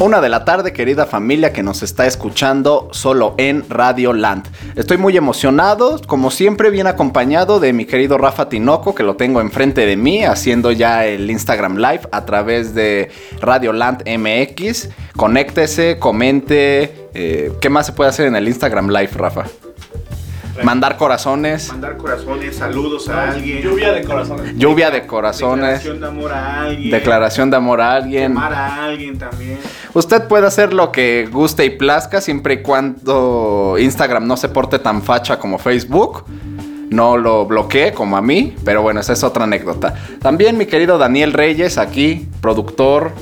Una de la tarde, querida familia que nos está escuchando solo en Radio Land. Estoy muy emocionado, como siempre, bien acompañado de mi querido Rafa Tinoco, que lo tengo enfrente de mí, haciendo ya el Instagram Live a través de Radio Land MX. Conéctese, comente. Eh, ¿Qué más se puede hacer en el Instagram Live, Rafa? Mandar corazones. Mandar corazones, saludos a alguien. Lluvia de corazones. Lluvia de corazones. Declaración de amor a alguien. Declaración de amor a alguien. Amar a alguien también. Usted puede hacer lo que guste y plazca siempre y cuando Instagram no se porte tan facha como Facebook. No lo bloquee como a mí, pero bueno, esa es otra anécdota. También mi querido Daniel Reyes, aquí, productor,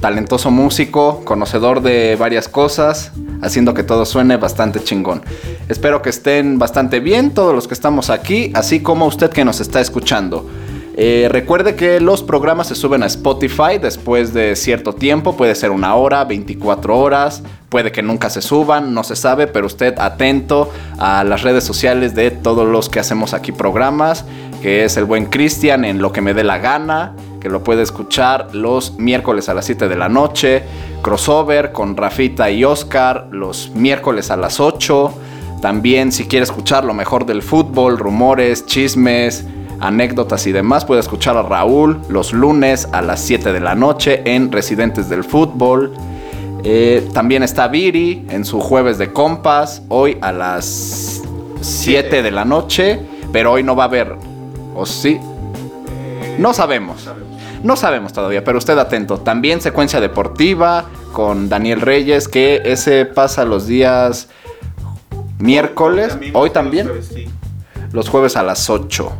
talentoso músico, conocedor de varias cosas, haciendo que todo suene bastante chingón. Espero que estén bastante bien todos los que estamos aquí, así como usted que nos está escuchando. Eh, recuerde que los programas se suben a Spotify después de cierto tiempo, puede ser una hora, 24 horas, puede que nunca se suban, no se sabe, pero usted atento a las redes sociales de todos los que hacemos aquí programas, que es el buen Cristian en lo que me dé la gana, que lo puede escuchar los miércoles a las 7 de la noche, crossover con Rafita y Oscar los miércoles a las 8. También si quiere escuchar lo mejor del fútbol, rumores, chismes, anécdotas y demás, puede escuchar a Raúl los lunes a las 7 de la noche en Residentes del Fútbol. Eh, también está Viri en su jueves de compas, hoy a las 7 de la noche, pero hoy no va a haber, ¿o sí? No sabemos. No sabemos todavía, pero usted atento. También secuencia deportiva con Daniel Reyes, que ese pasa los días miércoles. Hoy también. Los jueves, sí. Los jueves a las 8.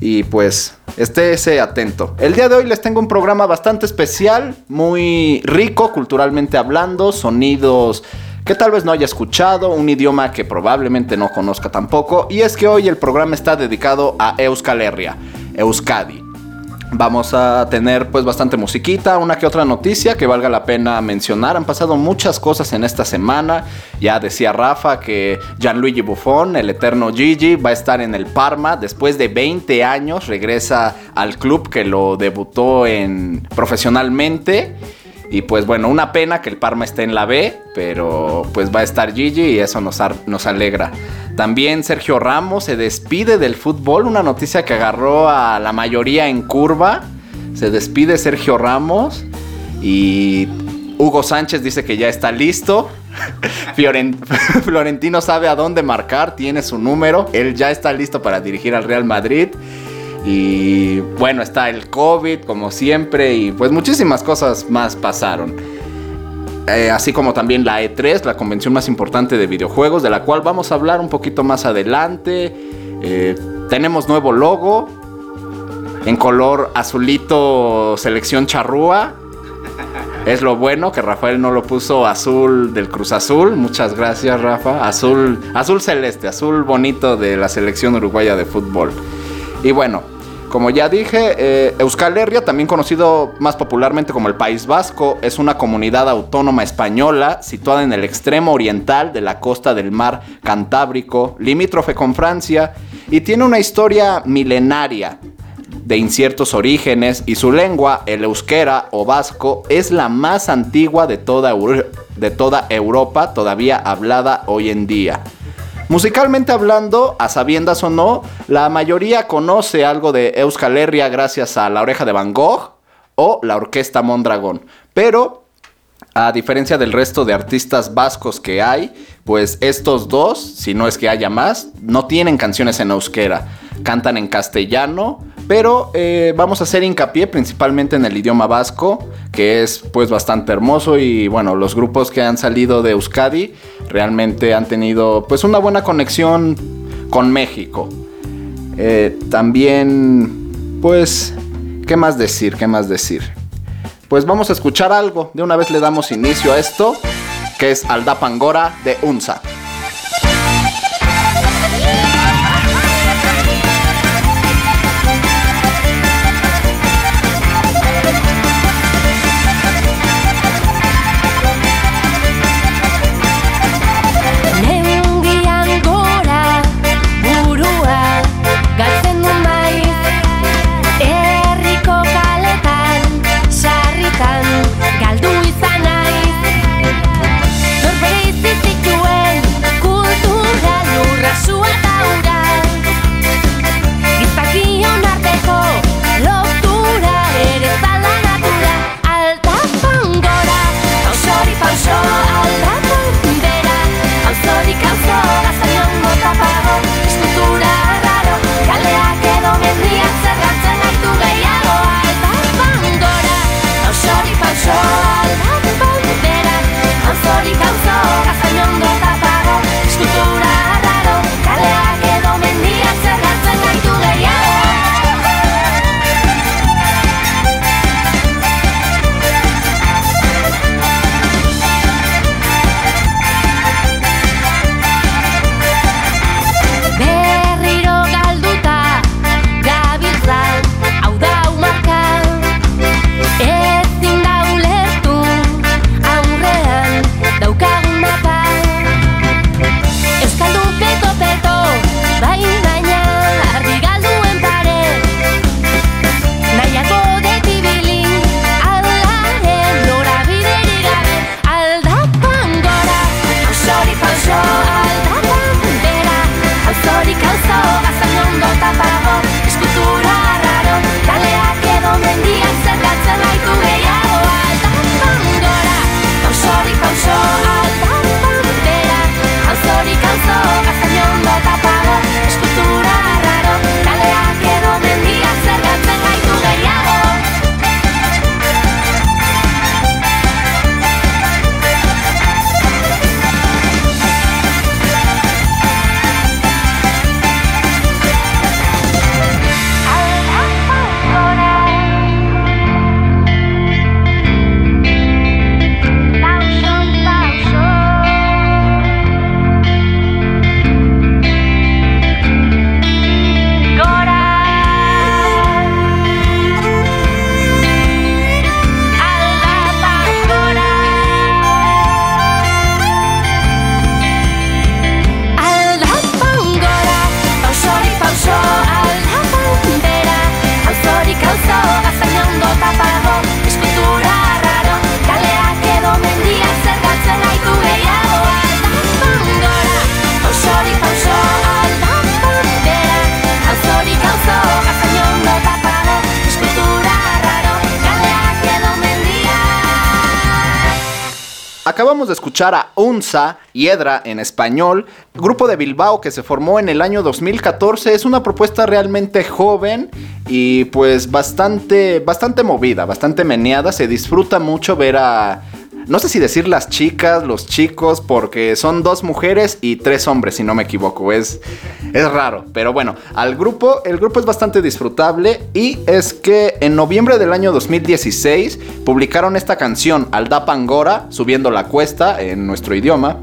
Y pues, estése atento. El día de hoy les tengo un programa bastante especial, muy rico culturalmente hablando, sonidos que tal vez no haya escuchado, un idioma que probablemente no conozca tampoco. Y es que hoy el programa está dedicado a Euskal Herria, Euskadi. Vamos a tener pues bastante musiquita, una que otra noticia que valga la pena mencionar. Han pasado muchas cosas en esta semana. Ya decía Rafa que Gianluigi Buffon, el eterno Gigi, va a estar en el Parma después de 20 años. Regresa al club que lo debutó en profesionalmente. Y pues bueno, una pena que el Parma esté en la B, pero pues va a estar Gigi y eso nos, nos alegra. También Sergio Ramos se despide del fútbol, una noticia que agarró a la mayoría en curva. Se despide Sergio Ramos y Hugo Sánchez dice que ya está listo. Florentino sabe a dónde marcar, tiene su número, él ya está listo para dirigir al Real Madrid. Y bueno, está el COVID como siempre y pues muchísimas cosas más pasaron. Eh, así como también la E3, la convención más importante de videojuegos, de la cual vamos a hablar un poquito más adelante. Eh, tenemos nuevo logo en color azulito selección charrúa. Es lo bueno que Rafael no lo puso azul del Cruz Azul. Muchas gracias, Rafa. Azul, azul celeste, azul bonito de la selección uruguaya de fútbol. Y bueno, como ya dije, eh, Euskal Herria, también conocido más popularmente como el País Vasco, es una comunidad autónoma española situada en el extremo oriental de la costa del mar Cantábrico, limítrofe con Francia, y tiene una historia milenaria de inciertos orígenes y su lengua, el euskera o vasco, es la más antigua de toda, de toda Europa todavía hablada hoy en día. Musicalmente hablando, a sabiendas o no, la mayoría conoce algo de Euskal Herria gracias a La Oreja de Van Gogh o la Orquesta Mondragón. Pero, a diferencia del resto de artistas vascos que hay, pues estos dos, si no es que haya más, no tienen canciones en euskera. Cantan en castellano, pero eh, vamos a hacer hincapié principalmente en el idioma vasco, que es pues bastante hermoso y bueno, los grupos que han salido de Euskadi realmente han tenido pues una buena conexión con México. Eh, también, pues, ¿qué más decir? ¿Qué más decir? Pues vamos a escuchar algo. De una vez le damos inicio a esto, que es Aldapangora de Unza. Acabamos de escuchar a Unza y Edra en español, grupo de Bilbao que se formó en el año 2014. Es una propuesta realmente joven y pues bastante, bastante movida, bastante meneada. Se disfruta mucho ver a, no sé si decir las chicas, los chicos, porque son dos mujeres y tres hombres, si no me equivoco. Es, es raro, pero bueno, al grupo, el grupo es bastante disfrutable y es que en noviembre del año 2016 publicaron esta canción, Alda Pangora, subiendo la cuesta en nuestro idioma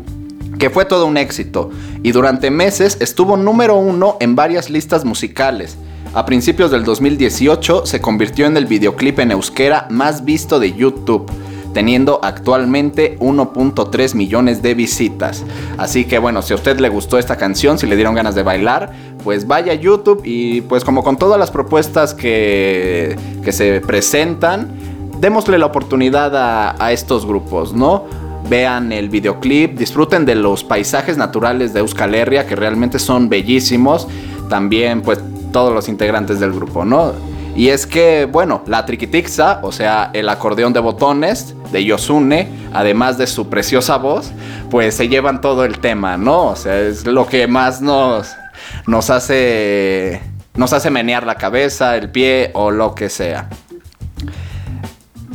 que fue todo un éxito y durante meses estuvo número uno en varias listas musicales. A principios del 2018 se convirtió en el videoclip en euskera más visto de YouTube, teniendo actualmente 1.3 millones de visitas. Así que bueno, si a usted le gustó esta canción, si le dieron ganas de bailar, pues vaya a YouTube y pues como con todas las propuestas que, que se presentan, démosle la oportunidad a, a estos grupos, ¿no? Vean el videoclip, disfruten de los paisajes naturales de Euskal Herria que realmente son bellísimos. También pues todos los integrantes del grupo, ¿no? Y es que, bueno, la triquitixa, o sea, el acordeón de botones de Yosune, además de su preciosa voz, pues se llevan todo el tema, ¿no? O sea, es lo que más nos, nos hace nos hace menear la cabeza, el pie o lo que sea.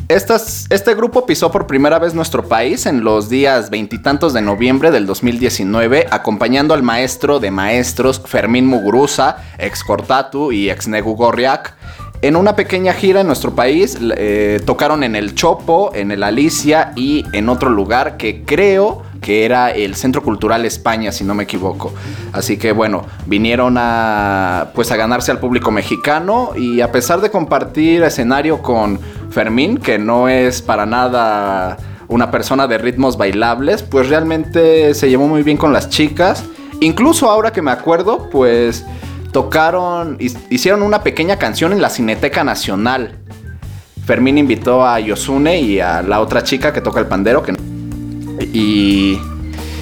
Este grupo pisó por primera vez nuestro país en los días veintitantos de noviembre del 2019, acompañando al maestro de maestros Fermín Muguruza, ex Cortatu y ex Negu Gorriak. En una pequeña gira en nuestro país, eh, tocaron en el Chopo, en el Alicia y en otro lugar que creo que era el Centro Cultural España, si no me equivoco. Así que bueno, vinieron a pues a ganarse al público mexicano y a pesar de compartir escenario con Fermín, que no es para nada una persona de ritmos bailables, pues realmente se llevó muy bien con las chicas. Incluso ahora que me acuerdo, pues tocaron, hi- hicieron una pequeña canción en la Cineteca Nacional. Fermín invitó a Yosune y a la otra chica que toca el pandero. Que... Y,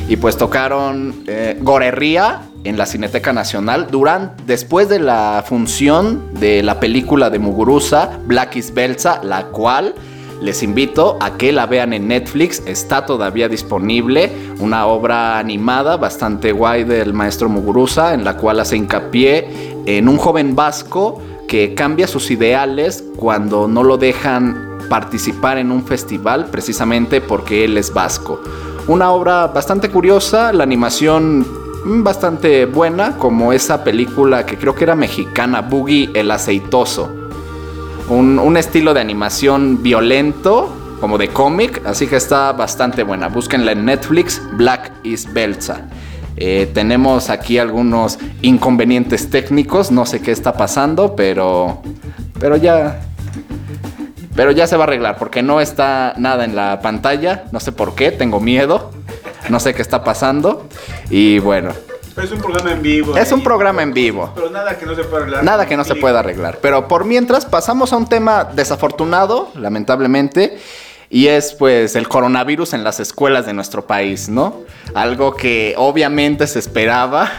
y pues tocaron eh, Gorerría en la Cineteca Nacional durante, después de la función de la película de Muguruza, Black is Belza, la cual les invito a que la vean en Netflix, está todavía disponible, una obra animada bastante guay del maestro Muguruza, en la cual hace hincapié en un joven vasco que cambia sus ideales cuando no lo dejan participar en un festival precisamente porque él es vasco. Una obra bastante curiosa, la animación mm, bastante buena, como esa película que creo que era mexicana, Boogie el aceitoso. Un, un estilo de animación violento, como de cómic, así que está bastante buena. Búsquenla en Netflix, Black is Belza. Eh, tenemos aquí algunos inconvenientes técnicos, no sé qué está pasando, pero, pero ya, pero ya se va a arreglar porque no está nada en la pantalla, no sé por qué, tengo miedo, no sé qué está pasando y bueno, Pero es un programa en vivo. es un programa en vivo. Pero nada que no se pueda arreglar. Nada que no se pueda arreglar. Pero por mientras pasamos a un tema desafortunado, lamentablemente, y es pues el coronavirus en las escuelas de nuestro país, ¿no? Algo que obviamente se esperaba,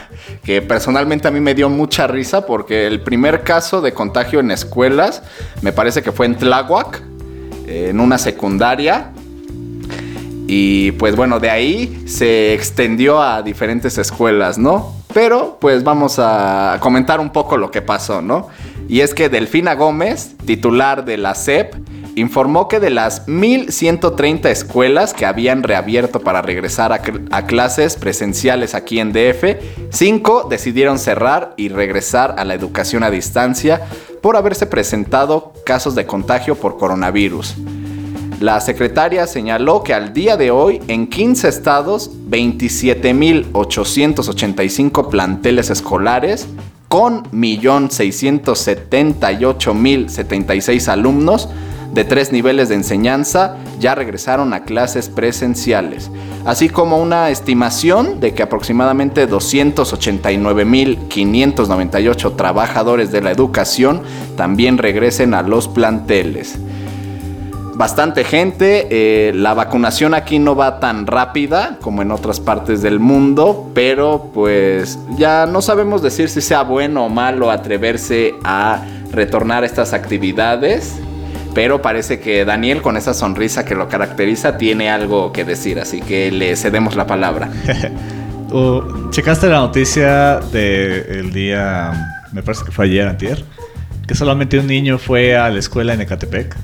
que personalmente a mí me dio mucha risa porque el primer caso de contagio en escuelas me parece que fue en Tláhuac, en una secundaria. Y pues bueno, de ahí se extendió a diferentes escuelas, ¿no? Pero pues vamos a comentar un poco lo que pasó, ¿no? Y es que Delfina Gómez, titular de la SEP, informó que de las 1.130 escuelas que habían reabierto para regresar a, a clases presenciales aquí en DF, 5 decidieron cerrar y regresar a la educación a distancia por haberse presentado casos de contagio por coronavirus. La secretaria señaló que al día de hoy en 15 estados, 27.885 planteles escolares con 1.678.076 alumnos de tres niveles de enseñanza ya regresaron a clases presenciales, así como una estimación de que aproximadamente 289.598 trabajadores de la educación también regresen a los planteles bastante gente. eh, la vacunación aquí no va tan rápida como en otras partes del mundo, pero pues ya no sabemos decir si sea bueno o malo atreverse a retornar a estas actividades. Pero parece que Daniel, con esa sonrisa que lo caracteriza, tiene algo que decir, así que le cedemos la palabra. Uh, ¿Checaste la noticia del día, me parece que fue ayer, antier? Que solamente un niño fue a la escuela en Ecatepec.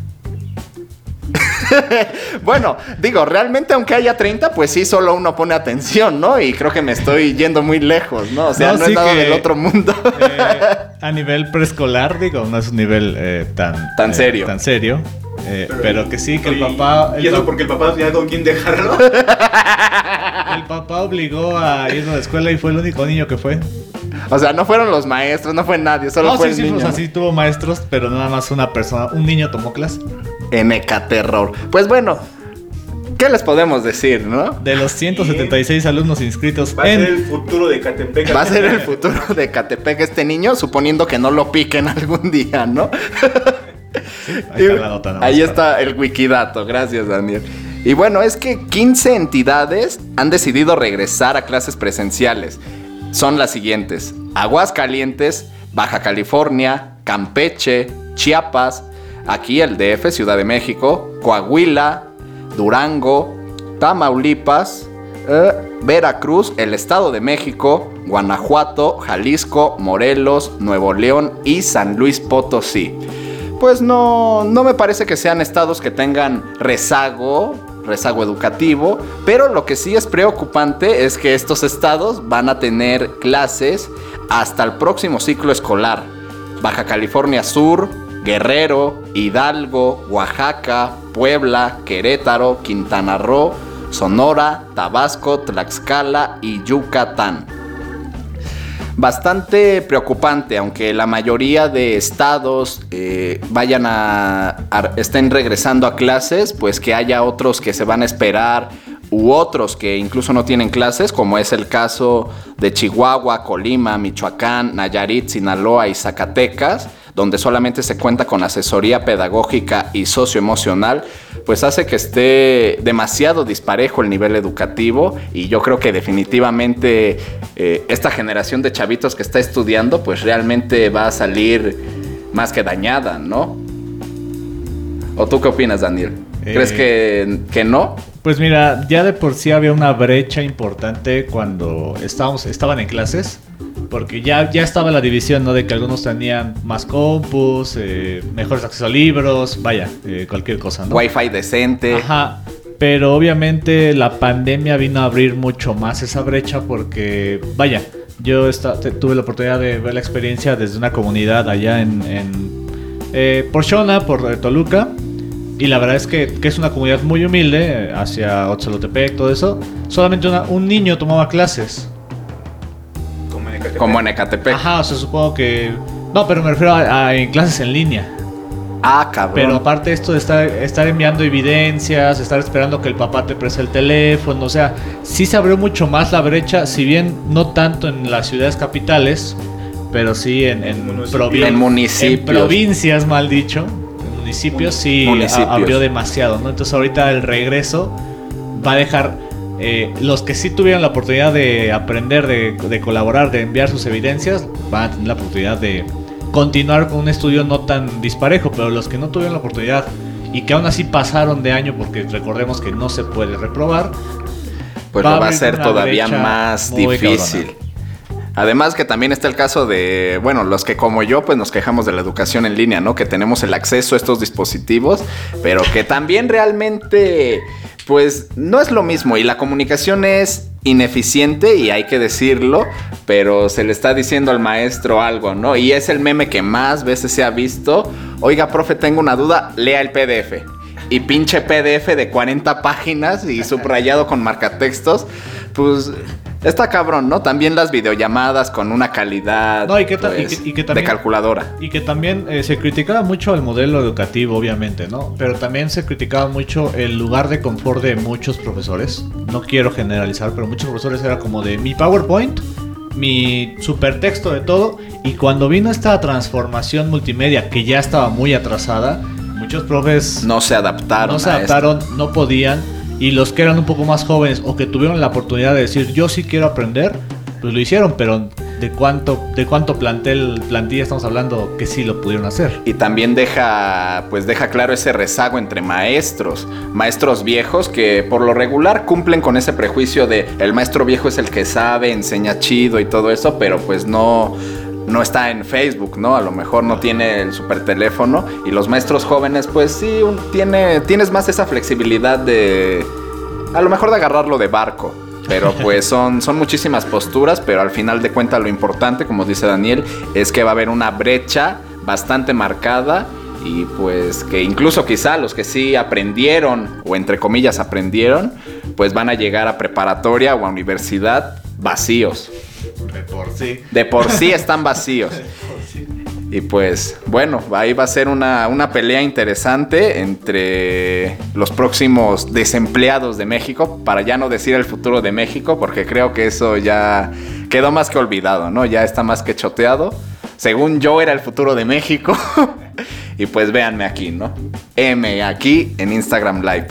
Bueno, digo, realmente aunque haya 30, pues sí, solo uno pone atención, ¿no? Y creo que me estoy yendo muy lejos, ¿no? O sea, No, no, sí es nada que- del otro mundo. Eh, a nivel preescolar, digo, no es un nivel eh, tan, Tan eh, serio. tan serio. eh, pero, que sí, que el Y- papá. Y El, eso pa- porque el papá no tenía con quién dejarlo. el papá obligó a ir a la escuela y fue el único niño que fue. O sea, no fueron los maestros, no fue nadie, solo no, fue sí, el sí, niño. o sea, ¿no? sí tuvo maestros, pero nada más una persona, un niño tomó clase. En Ecaterror. Pues bueno, ¿qué les podemos decir, no? De los 176 alumnos inscritos Va a ser en el futuro de Catepec. Va a ser el futuro de Catepec este niño, suponiendo que no lo piquen algún día, ¿no? Ahí está la nota, más Ahí está el wikidato, gracias Daniel. Y bueno, es que 15 entidades han decidido regresar a clases presenciales. Son las siguientes: Aguascalientes, Baja California, Campeche, Chiapas, aquí el DF, Ciudad de México, Coahuila, Durango, Tamaulipas, eh, Veracruz, el Estado de México, Guanajuato, Jalisco, Morelos, Nuevo León y San Luis Potosí. Pues no, no me parece que sean estados que tengan rezago, rezago educativo, pero lo que sí es preocupante es que estos estados van a tener clases hasta el próximo ciclo escolar. Baja California Sur, Guerrero, Hidalgo, Oaxaca, Puebla, Querétaro, Quintana Roo, Sonora, Tabasco, Tlaxcala y Yucatán. Bastante preocupante, aunque la mayoría de estados eh, vayan a, a- estén regresando a clases, pues que haya otros que se van a esperar u otros que incluso no tienen clases, como es el caso de Chihuahua, Colima, Michoacán, Nayarit, Sinaloa y Zacatecas, donde solamente se cuenta con asesoría pedagógica y socioemocional, pues hace que esté demasiado disparejo el nivel educativo y yo creo que definitivamente eh, esta generación de chavitos que está estudiando, pues realmente va a salir más que dañada, ¿no? ¿O tú qué opinas, Daniel? ¿Crees Eh, que, que no? Pues mira, ya de por sí había una brecha importante cuando estábamos, estaban en clases, porque ya, ya estaba la división, ¿no? De que algunos tenían más compus, eh, mejores acceso a libros, vaya, eh, cualquier cosa, ¿no? Wi-Fi decente. Ajá. Pero obviamente la pandemia vino a abrir mucho más esa brecha porque, vaya, yo te- tuve la oportunidad de ver la experiencia desde una comunidad allá en, en eh, por Shona, por eh, Toluca. Y la verdad es que, que es una comunidad muy humilde, hacia Otzalotepec, todo eso. Solamente una- un niño tomaba clases. Como en Ecatepec. Como en Ecatepec. Ajá, o sea, supongo que... No, pero me refiero a, a en clases en línea. Ah, cabrón. Pero aparte esto de estar, estar enviando evidencias, estar esperando que el papá te preste el teléfono, o sea, sí se abrió mucho más la brecha, si bien no tanto en las ciudades capitales, pero sí en, en, Municipios. En municipios. en provincias, mal dicho, en municipios sí Municipios. abrió demasiado, ¿no? Entonces ahorita el regreso va a dejar... eh, los que sí tuvieron la oportunidad de aprender, de, de colaborar, de enviar sus evidencias, van a tener la oportunidad de continuar con un estudio no tan disparejo, pero los que no tuvieron la oportunidad y que aún así pasaron de año, porque recordemos que no se puede reprobar, pues va lo a va a una todavía más difícil. Además que también está el caso de, bueno, los que como yo pues nos quejamos de la educación en línea, ¿no? Que tenemos el acceso a estos dispositivos, pero que también realmente pues no es lo mismo y la comunicación es ineficiente y hay que decirlo, pero se le está diciendo al maestro algo, ¿no? Y es el meme que más veces se ha visto. Oiga, profe, tengo una duda, lea el PDF. Y pinche PDF de 40 páginas y subrayado con marcatextos, pues está cabrón, ¿no? También las videollamadas con una calidad No, y que ta- y pues, que- y que también- de calculadora. y que también eh, se criticaba mucho el modelo educativo, obviamente, ¿no? Pero también se criticaba mucho el lugar de confort de muchos profesores. No quiero generalizar, pero muchos profesores era como de mi PowerPoint, mi supertexto de todo, y cuando vino esta transformación multimedia que ya estaba muy atrasada, muchos profes No se adaptaron. no se a esto. adaptaron, no podían. Y los que eran un poco más jóvenes o que tuvieron la oportunidad de decir yo sí quiero aprender, pues lo hicieron, pero ¿de cuánto, de cuánto plantel, plantilla estamos hablando que sí lo pudieron hacer? Y también deja, pues deja claro ese rezago entre maestros, maestros viejos que por lo regular cumplen con ese prejuicio de el maestro viejo es el que sabe, enseña chido y todo eso, pero pues no, no está en Facebook, ¿no? A lo mejor no tiene el super teléfono y los maestros jóvenes, pues sí, un- tiene, tienes más esa flexibilidad de, a lo mejor de agarrarlo de barco. Pero pues son, son muchísimas posturas, pero al final de cuentas lo importante, como dice Daniel, es que va a haber una brecha bastante marcada y pues que incluso quizá los que sí aprendieron o entre comillas aprendieron, pues van a llegar a preparatoria o a universidad vacíos. Por sí. De por sí están vacíos. Y pues bueno, ahí va a ser una, una pelea interesante entre los próximos desempleados de México, para ya no decir el futuro de México, porque creo que eso ya quedó más que olvidado, ¿no? Ya está más que choteado. Según yo era el futuro de México. y pues véanme aquí, ¿no? M aquí en Instagram Live.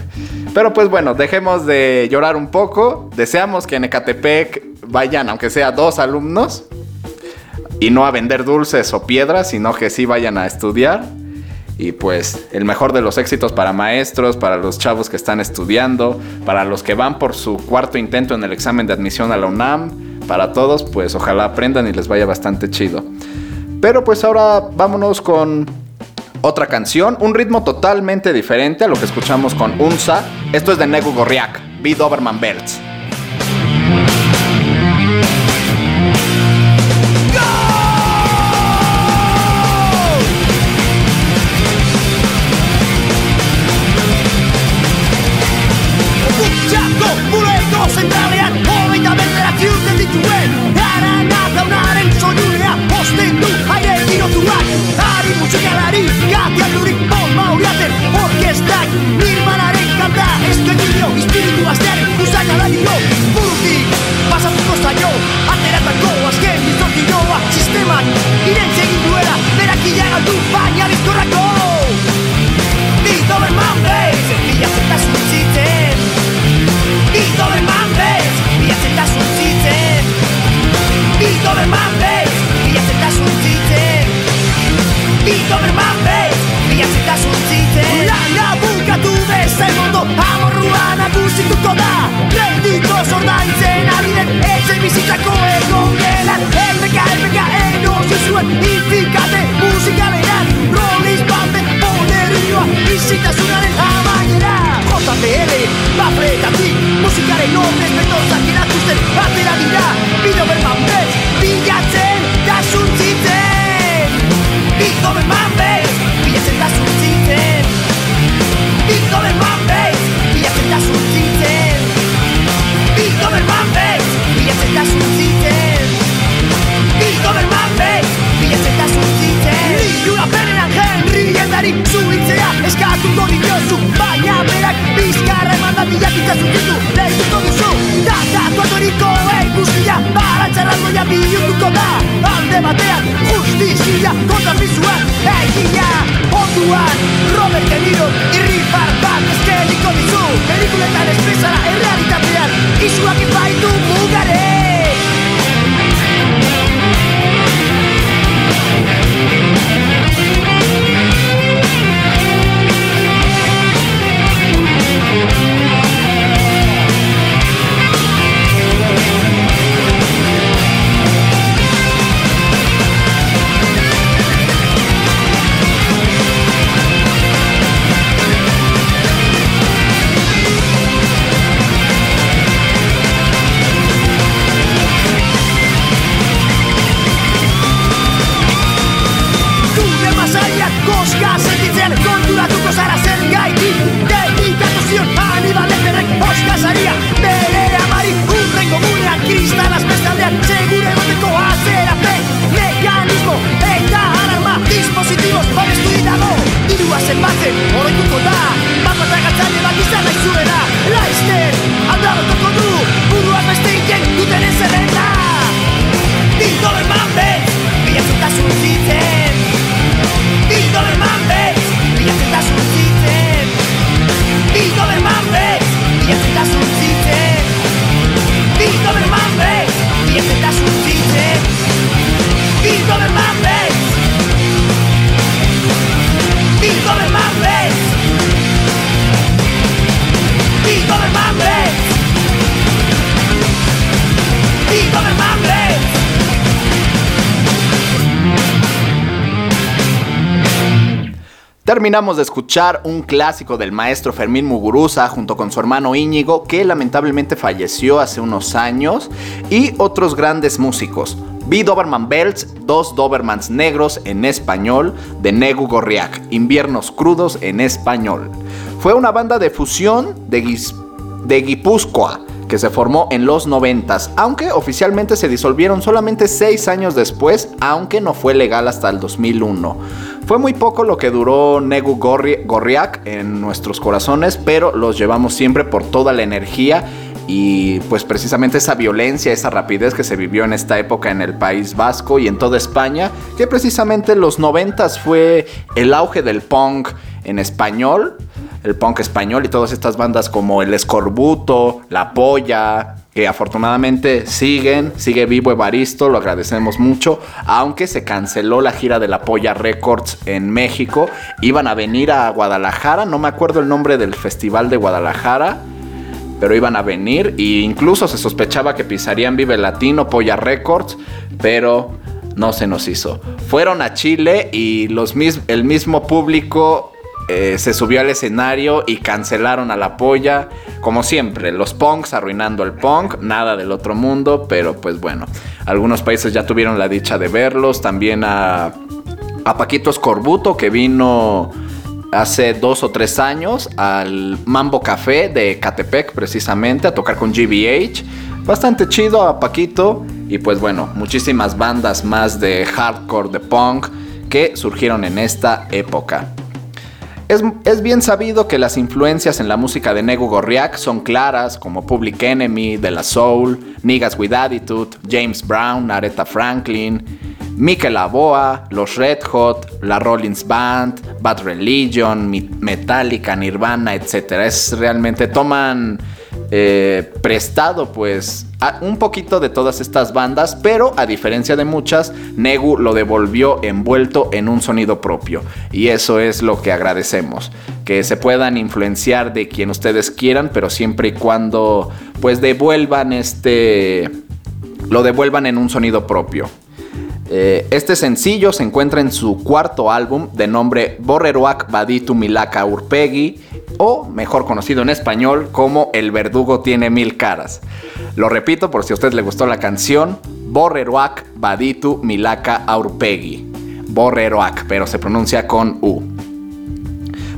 Pero pues bueno, dejemos de llorar un poco. Deseamos que en Ecatepec vayan, aunque sea dos alumnos, y no a vender dulces o piedras, sino que sí vayan a estudiar. Y pues el mejor de los éxitos para maestros, para los chavos que están estudiando, para los que van por su cuarto intento en el examen de admisión a la UNAM, para todos, pues ojalá aprendan y les vaya bastante chido. Pero pues ahora vámonos con otra canción, un ritmo totalmente diferente a lo que escuchamos con Unsa. Esto es de Nego Gorriak, Be Doberman Belts. Terminamos de escuchar un clásico del maestro Fermín Muguruza junto con su hermano Íñigo, que lamentablemente falleció hace unos años, y otros grandes músicos. B. Doberman Belts, dos Dobermans negros en español, de Negu Gorriak, Inviernos crudos en español. Fue una banda de fusión de Guipúzcoa que se formó en los 90, aunque oficialmente se disolvieron solamente 6 años después, aunque no fue legal hasta el 2001. Fue muy poco lo que duró Negu Gorri- Gorriak en nuestros corazones, pero los llevamos siempre por toda la energía y pues precisamente esa violencia, esa rapidez que se vivió en esta época en el País Vasco y en toda España, que precisamente en los 90 fue el auge del punk en español, el punk español y todas estas bandas como El Escorbuto, La Polla, que afortunadamente siguen, sigue vivo Evaristo, lo agradecemos mucho, aunque se canceló la gira de La Polla Records en México, iban a venir a Guadalajara, no me acuerdo el nombre del festival de Guadalajara, pero iban a venir e incluso se sospechaba que pisarían Vive Latino, Polla Records, pero no se nos hizo. Fueron a Chile y los mis- el mismo público eh, se subió al escenario y cancelaron a la polla. Como siempre, los punks arruinando el punk, nada del otro mundo, pero pues bueno, algunos países ya tuvieron la dicha de verlos. También a, a Paquito Escorbuto que vino hace dos o tres años al Mambo Café de Catepec precisamente a tocar con GBH. Bastante chido a Paquito y pues bueno, muchísimas bandas más de hardcore, de punk que surgieron en esta época. Es, bien sabido que las influencias en la música de Nego Gorriak son claras, como Public Enemy, De La Soul, Niggas With Attitude, James Brown, Aretha Franklin, Mikel Aboa, Los Red Hot, la Rollins Band, Bad Religion, Metallica, Nirvana, etc. Es realmente toman eh, prestado pues a- un poquito de todas estas bandas, pero a diferencia de muchas, Negu lo devolvió envuelto en un sonido propio. Y eso es lo que agradecemos. Que se puedan influenciar de quien ustedes quieran, pero siempre y cuando pues devuelvan este... lo devuelvan en un sonido propio. Eh, este sencillo se encuentra en su cuarto álbum de nombre Borreruak Baditu Milaka Urpegi o mejor conocido en español como El verdugo tiene mil caras. Lo repito por si a usted le gustó la canción, Borreroak Baditu Milaka Aurpegui. Borreroak, pero se pronuncia con U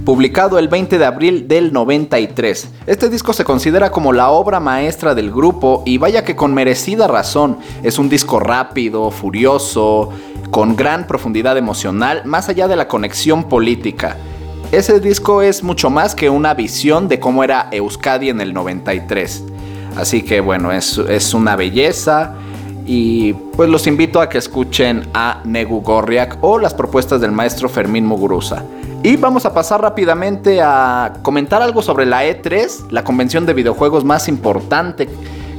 publicado el 20 de abril del 93. Este disco se considera como la obra maestra del grupo y vaya que con merecida razón. Es un disco rápido, furioso, con gran profundidad emocional, más allá de la conexión política. Ese disco es mucho más que una visión de cómo era Euskadi en el 93. Así que bueno, es, es una belleza. Y pues los invito a que escuchen a Negu Gorriak o las propuestas del maestro Fermín Muguruza. Y vamos a pasar rápidamente a comentar algo sobre la E3, la convención de videojuegos más importante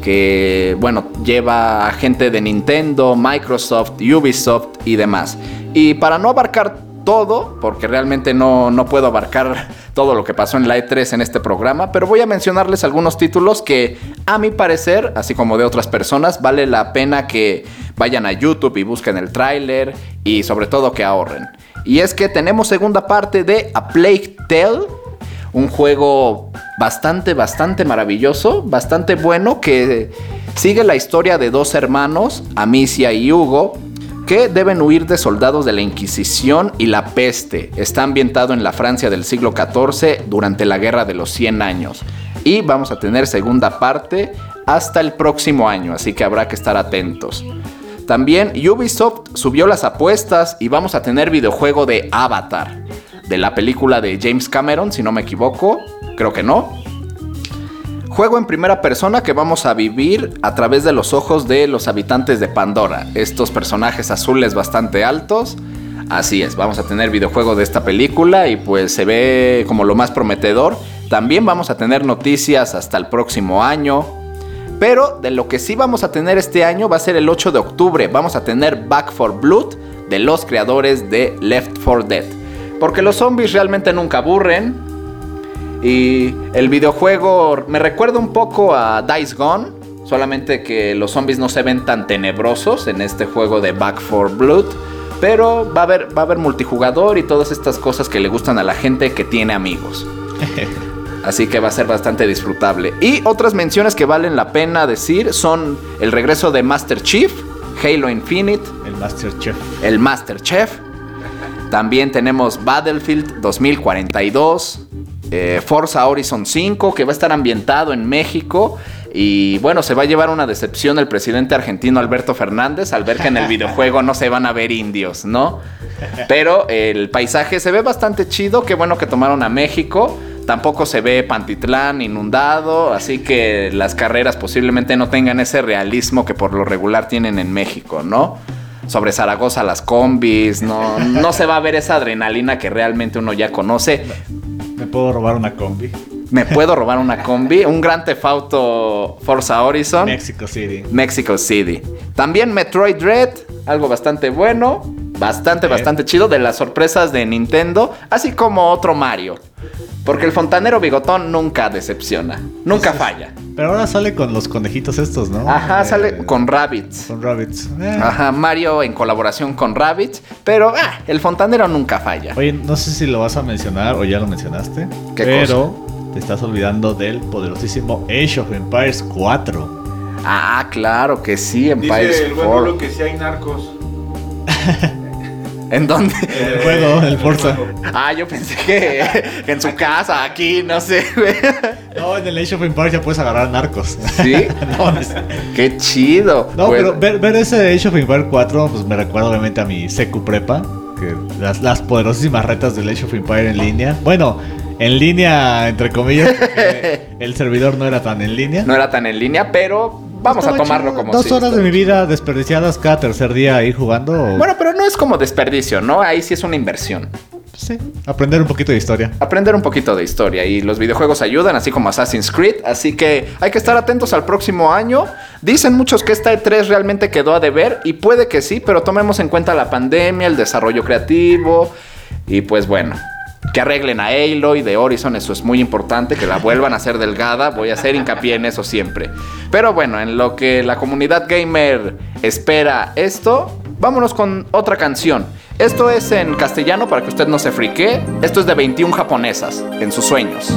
que, bueno, lleva a gente de Nintendo, Microsoft, Ubisoft y demás. Y para no abarcar todo, porque realmente no, no puedo abarcar todo lo que pasó en la E3 en este programa, pero voy a mencionarles algunos títulos que a mi parecer, así como de otras personas, vale la pena que vayan a YouTube y busquen el tráiler y sobre todo que ahorren. Y es que tenemos segunda parte de A Plague Tale, un juego bastante, bastante maravilloso, bastante bueno, que sigue la historia de dos hermanos, Amicia y Hugo, que deben huir de soldados de la Inquisición y la peste. Está ambientado en la Francia del siglo XIV durante la Guerra de los 100 años. Y vamos a tener segunda parte hasta el próximo año, así que habrá que estar atentos. También Ubisoft subió las apuestas y vamos a tener videojuego de Avatar, de la película de James Cameron, si no me equivoco, creo que no. Juego en primera persona que vamos a vivir a través de los ojos de los habitantes de Pandora, estos personajes azules bastante altos. Así es, vamos a tener videojuego de esta película y pues se ve como lo más prometedor. También vamos a tener noticias hasta el próximo año, pero de lo que sí vamos a tener este año va a ser el 8 de octubre. Vamos a tener Back for Blood de los creadores de Left 4 Dead. Porque los zombies realmente nunca aburren. Y el videojuego me recuerda un poco a Dice Gone. Solamente que los zombies no se ven tan tenebrosos en este juego de Back for Blood. Pero va a haber, va a haber multijugador y todas estas cosas que le gustan a la gente que tiene amigos. Así que va a ser bastante disfrutable. Y otras menciones que valen la pena decir son el regreso de Master Chief, Halo Infinite, El Master Chef. el Master Chef. También tenemos Battlefield 2042, eh, Forza Horizon 5, que va a estar ambientado en México. Y bueno, se va a llevar una decepción el presidente argentino Alberto Fernández al ver que en el videojuego no se van a ver indios, ¿no? Pero el paisaje se ve bastante chido, qué bueno que tomaron a México. Tampoco se ve Pantitlán inundado, así que las carreras posiblemente no tengan ese realismo que por lo regular tienen en México, ¿no? Sobre Zaragoza las combis, no, no se va a ver esa adrenalina que realmente uno ya conoce. ¿Me puedo robar una combi? Me puedo robar una combi, un gran tefauto Forza Horizon. Mexico City. Mexico City. También Metroid Dread, algo bastante bueno, bastante, bastante chido de las sorpresas de Nintendo, así como otro Mario. Porque el fontanero bigotón nunca decepciona, nunca falla. Pero ahora sale con los conejitos estos, ¿no? Ajá, Eh, sale con Rabbits. Con rabbits. Eh. Ajá, Mario en colaboración con Rabbits, pero ah, el fontanero nunca falla. Oye, no sé si lo vas a mencionar o ya lo mencionaste. ¿Qué pero te estás olvidando del poderosísimo Age of Empires 4. Ah, claro que sí, Empires Dice el buen 4. Lolo que sí hay narcos. ¿En dónde? El juego, el Forza. Ah, yo pensé que, en su casa, aquí, no sé. No, en el Age of Empires ya puedes agarrar narcos. ¿Sí? no, no Qué chido. no, Pues- pero ver, ver ese Age of Empires 4 pues me recuerda obviamente a mi secu prepa. Que las, las poderosísimas retas del Age of Empires en línea. Bueno, en línea, entre comillas, porque el servidor no era tan en línea. No era tan en línea, pero vamos a tomarlo chido. como Dos sí, horas de mi chido. vida desperdiciadas cada tercer día ahí jugando. Bueno, pero no es como desperdicio, ¿no? Ahí sí es una inversión. sí, aprender un poquito de historia. Aprender un poquito de historia y los videojuegos ayudan, así como Assassin's Creed. Así que hay que estar atentos al próximo año. Dicen muchos que esta E3 realmente quedó a deber y puede que sí, pero tomemos en cuenta la pandemia, el desarrollo creativo y pues bueno que arreglen a Aloy de Horizon, eso es muy importante, que la vuelvan a hacer delgada, voy a hacer hincapié en eso siempre. Pero bueno, en lo que la comunidad gamer espera esto, vámonos con otra canción. Esto es en castellano para que usted no se frique. Esto es de 21 japonesas en sus sueños.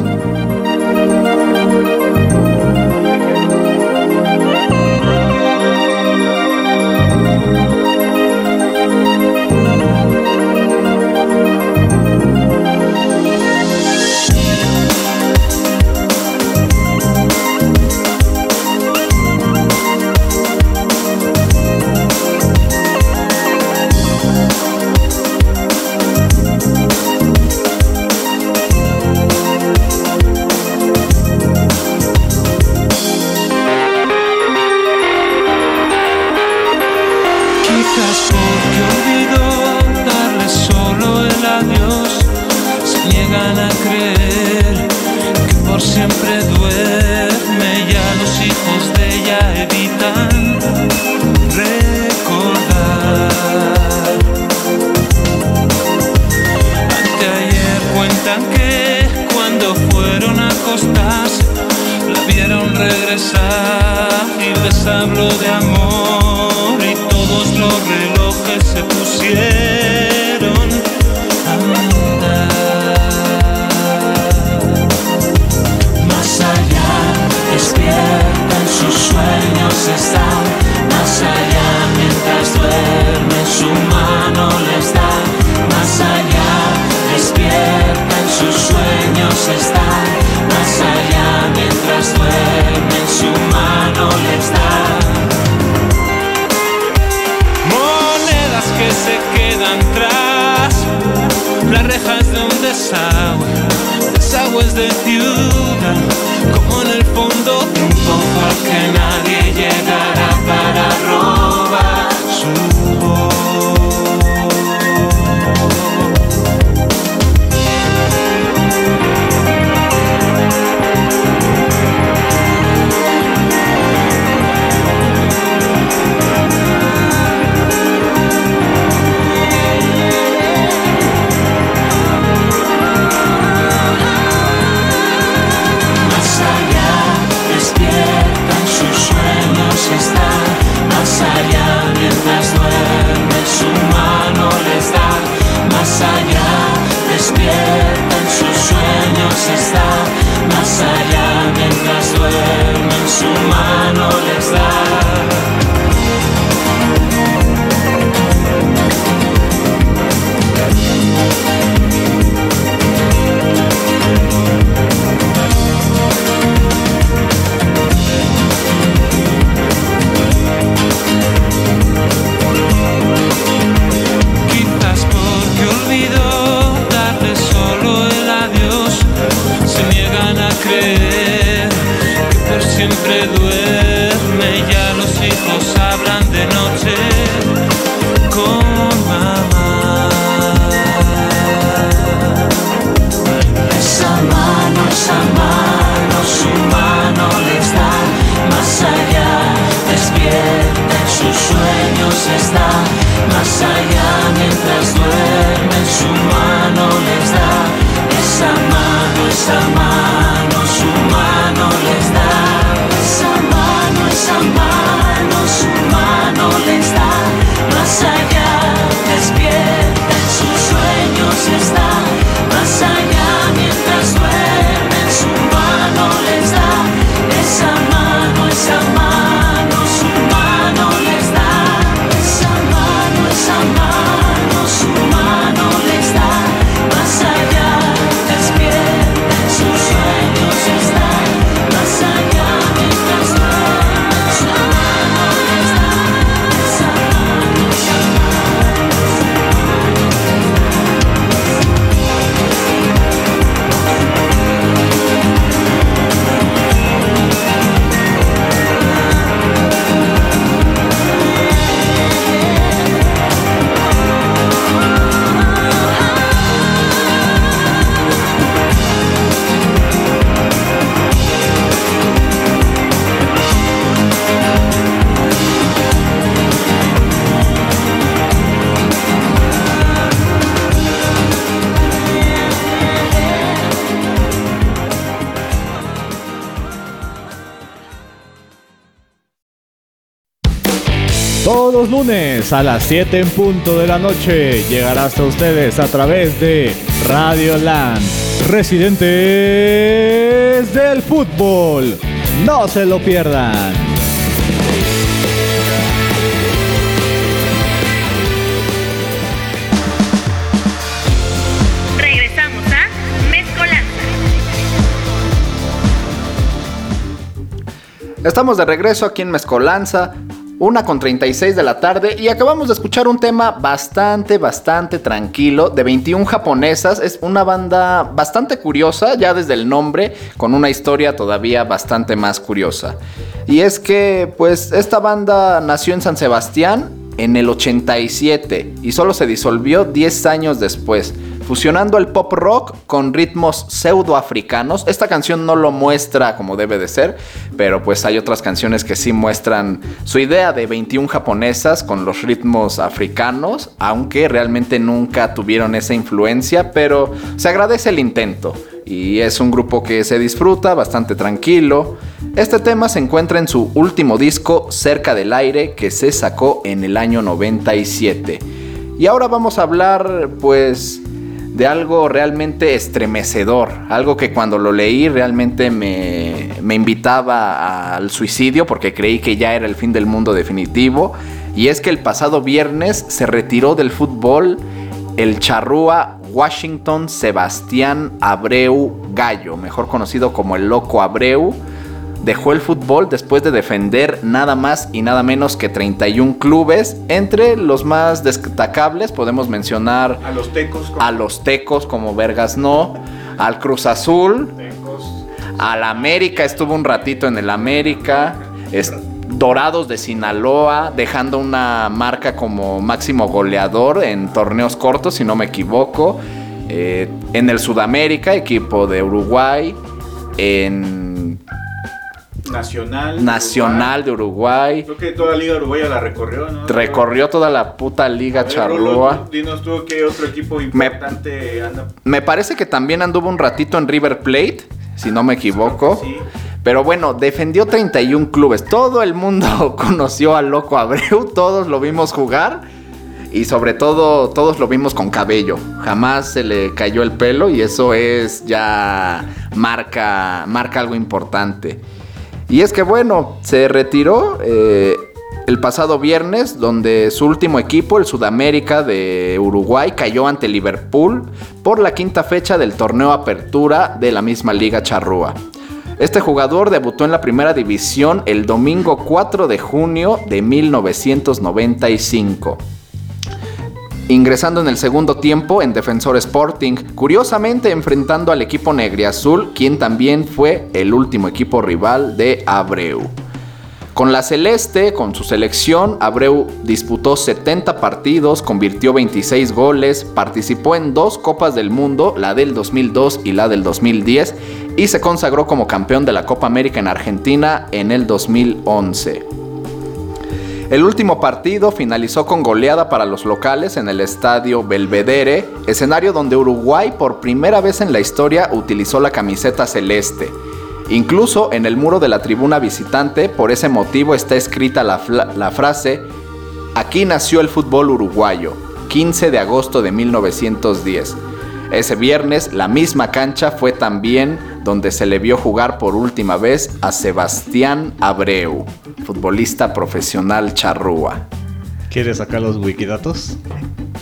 duerme, ya los hijos hablan de noche con mamá. Esa mano, esa mano, su mano les da. Más allá, despierta en sus sueños está más allá mientras duermen su mano les da. Esa mano, esa mano, su mano esa mano. Lunes a las 7 en punto de la noche llegará hasta ustedes a través de Radio Land, residentes del fútbol. No se lo pierdan. Regresamos a Mezcolanza. Estamos de regreso aquí en Mezcolanza, una con 36 de la tarde y acabamos de escuchar un tema bastante, bastante tranquilo de 21 japonesas. Es una banda bastante curiosa, ya desde el nombre, con una historia todavía bastante más curiosa. Y es que, pues, esta banda nació en San Sebastián en el 87 y solo se disolvió 10 años después fusionando el pop rock con ritmos pseudoafricanos. Esta canción no lo muestra como debe de ser, pero pues hay otras canciones que sí muestran su idea de 21 japonesas con los ritmos africanos, aunque realmente nunca tuvieron esa influencia, pero se agradece el intento. Y es un grupo que se disfruta, bastante tranquilo. Este tema se encuentra en su último disco, Cerca del Aire, que se sacó en el año 97. Y ahora vamos a hablar, pues, de algo realmente estremecedor, algo que cuando lo leí realmente me, me, invitaba al suicidio porque creí que ya era el fin del mundo definitivo. Y es que el pasado viernes se retiró del fútbol el charrúa Washington Sebastián Abreu Gallo, mejor conocido como el Loco Abreu dejó el fútbol después de defender nada más y nada menos que 31 clubes. Entre los más destacables podemos mencionar A los tecos. como- a los Tecos como Vergas No, al Cruz Azul, al América, estuvo un ratito en el América, es- Dorados de Sinaloa, dejando una marca como máximo goleador en torneos cortos, si no me equivoco. Eh, en el Sudamérica, equipo de Uruguay. En Nacional. Nacional de Uruguay. Creo que toda la Liga Uruguaya la recorrió, ¿no? Recorrió toda la puta liga ver. Rolo, Dinos tú qué otro equipo importante anda. Me parece que también anduvo un ratito en River Plate, si no me equivoco. Sí. Pero bueno, defendió 31 clubes. Todo el mundo conoció al loco Abreu, todos lo vimos jugar. Y sobre todo, todos lo vimos con cabello. Jamás se le cayó el pelo y eso es ya marca, marca algo importante. Y es que bueno, se retiró eh, el pasado viernes, donde su último equipo, el Sudamérica de Uruguay, cayó ante Liverpool por la quinta fecha del torneo Apertura de la misma Liga Charrúa. Este jugador debutó en la primera división el domingo 4 de junio de 1995 ingresando en el segundo tiempo en Defensor Sporting, curiosamente enfrentando al equipo negriazul, quien también fue el último equipo rival de Abreu. Con la Celeste, con su selección, Abreu disputó 70 partidos, convirtió 26 goles, participó en dos Copas del Mundo, la del 2002 y la del 2010, y se consagró como campeón de la Copa América en Argentina en el 2011. El último partido finalizó con goleada para los locales en el estadio Belvedere, escenario donde Uruguay por primera vez en la historia utilizó la camiseta celeste. Incluso en el muro de la tribuna visitante, por ese motivo está escrita la, frase, Aquí nació el fútbol uruguayo, 15 de agosto de 1910. Ese viernes, la misma cancha fue también donde se le vio jugar por última vez a Sebastián Abreu, futbolista profesional charrúa. ¿Quieres sacar los wikidatos?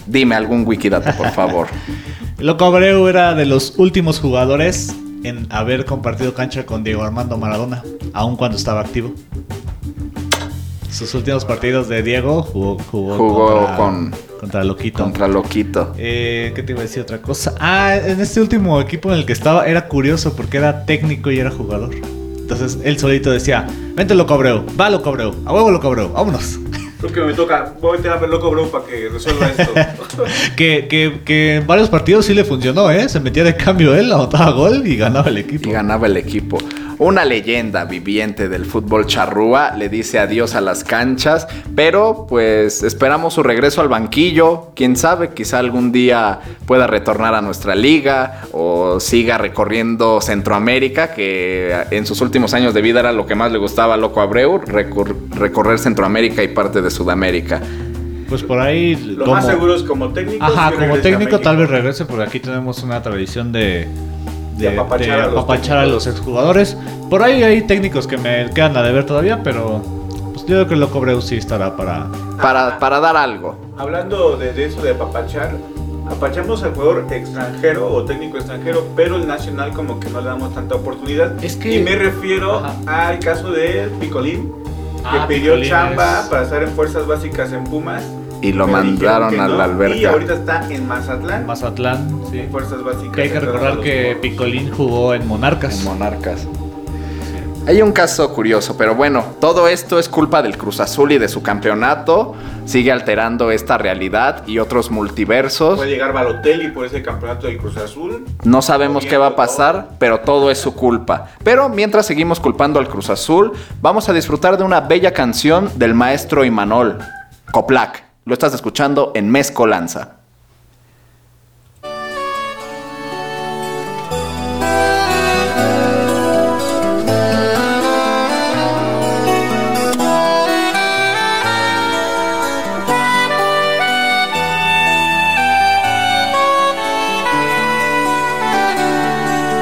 Dime algún wikidato, por favor. Loco Abreu era de los últimos jugadores en haber compartido cancha con Diego Armando Maradona, aun cuando estaba activo. Sus últimos partidos de Diego jugó, jugó, Jugó contra, con- contra Loquito. Contra Loquito. Eh, ¿Qué te iba a decir otra cosa? Ah, en este último equipo en el que estaba era curioso porque era técnico y era jugador. Entonces él solito decía, vente Loco Abreu, va Loco Abreu, a huevo Loco Abreu, vámonos. Creo que me toca. Voy a ver loco, bro, para que resuelva esto. que, que, que en varios partidos sí le funcionó, ¿eh? Se metía de cambio él, anotaba gol y ganaba el equipo. Y ganaba el equipo. Una leyenda viviente del fútbol charrúa, le dice adiós a las canchas, pero pues esperamos su regreso al banquillo, quién sabe, quizá algún día pueda retornar a nuestra liga o siga recorriendo Centroamérica, que en sus últimos años de vida era lo que más le gustaba a Loco Abreu, recor- recorrer Centroamérica y parte de Sudamérica. Pues por ahí. Lo como- más seguro es como técnico. Ajá, como técnico tal vez regrese, porque aquí tenemos una tradición de. De apapachar a los apapachar a los exjugadores. Por ahí hay técnicos que me quedan a deber todavía, pero pues yo creo que el Loco Breu sí estará para. Para, para dar algo. Hablando de, de eso de apapachar, apachamos al jugador extranjero o técnico extranjero, pero el nacional como que no le damos tanta oportunidad. Es que- Y me refiero Ajá. al caso de Picolín, que Ah, pidió Picolín chamba es- para estar en fuerzas básicas en Pumas. Y lo mandaron a la no, alberca. Y ahorita está en Mazatlán, Mazatlán, sí. en fuerzas básicas. Que hay que recordar que. Picolín jugó en Monarcas. En Monarcas. Hay un caso curioso, pero bueno, todo esto es culpa del Cruz Azul y de su campeonato. Sigue alterando esta realidad y otros multiversos. Puede llegar Balotelli por ese campeonato del Cruz Azul. No sabemos qué va a pasar, pero todo es su culpa. Pero mientras seguimos culpando al Cruz Azul, vamos a disfrutar de una bella canción del maestro Imanol, Coplac. Lo estás escuchando en Mezcolanza.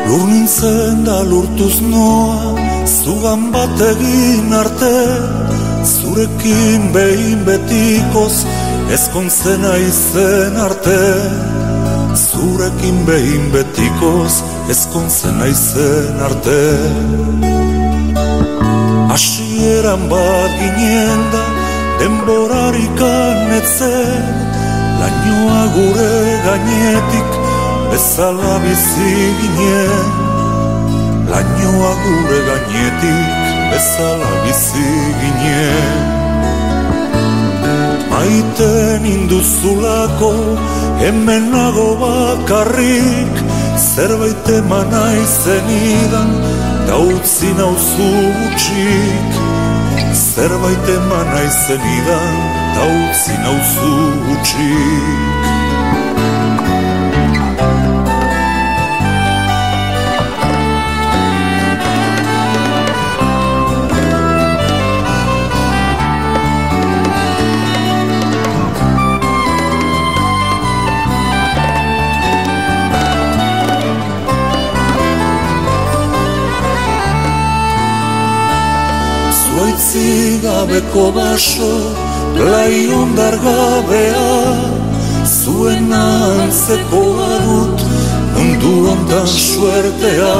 Lur nintzen da lurtuz noa, zugan bat egin zurekin behin betikoz, ezkontzena izen arte. Zurekin behin betikoz, ezkontzena izen arte. Hasieran bat ginen da, denborarik anetzen, lainoa gure gainetik, bezala bizi ginen. Lainoa gure gainetik, bezala bizi ginen Maiten induzulako hemen nago bakarrik Zerbait eman aizen idan dautzi nauzu utxik Zerbait eman aizen idan dautzi nauzu utxik gabeko baso, blai ondar gabea, zuen antzekoa dut, mundu ondan suertea.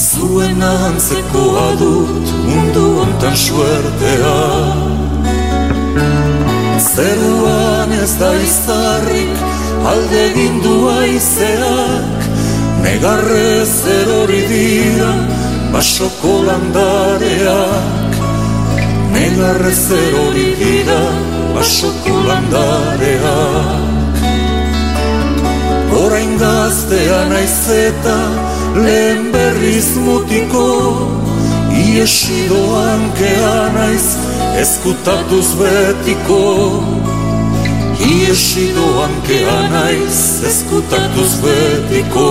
Zuen antzekoa dut, mundu ondan suertea. Zeruan ez da izarrik, alde gindu aizeak, negarrez erori dira, basoko landareak. Negarrez erori dira, basoko landareak. Orain gaztea naiz eta lehen berriz mutiko Iesi doankea naiz ezkutatuz betiko Iesi doankea naiz ezkutatuz betiko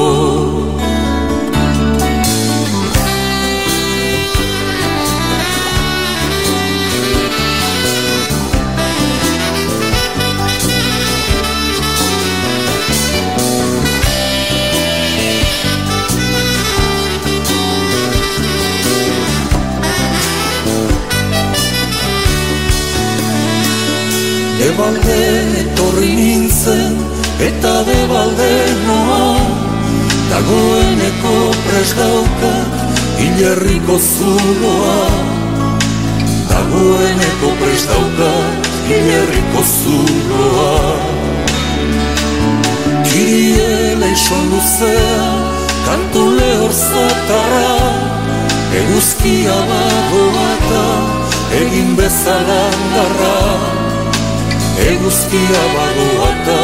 Debalde etorri nintzen eta debalde noa. Dagoeneko pres hilerriko zuloa. Dagoeneko pres daukat hilerriko zuloa. Kirie leixon luzea, kantu lehor zatarra. Eguzkia bagoata, egin bezalan garra Eguzkia bagoata,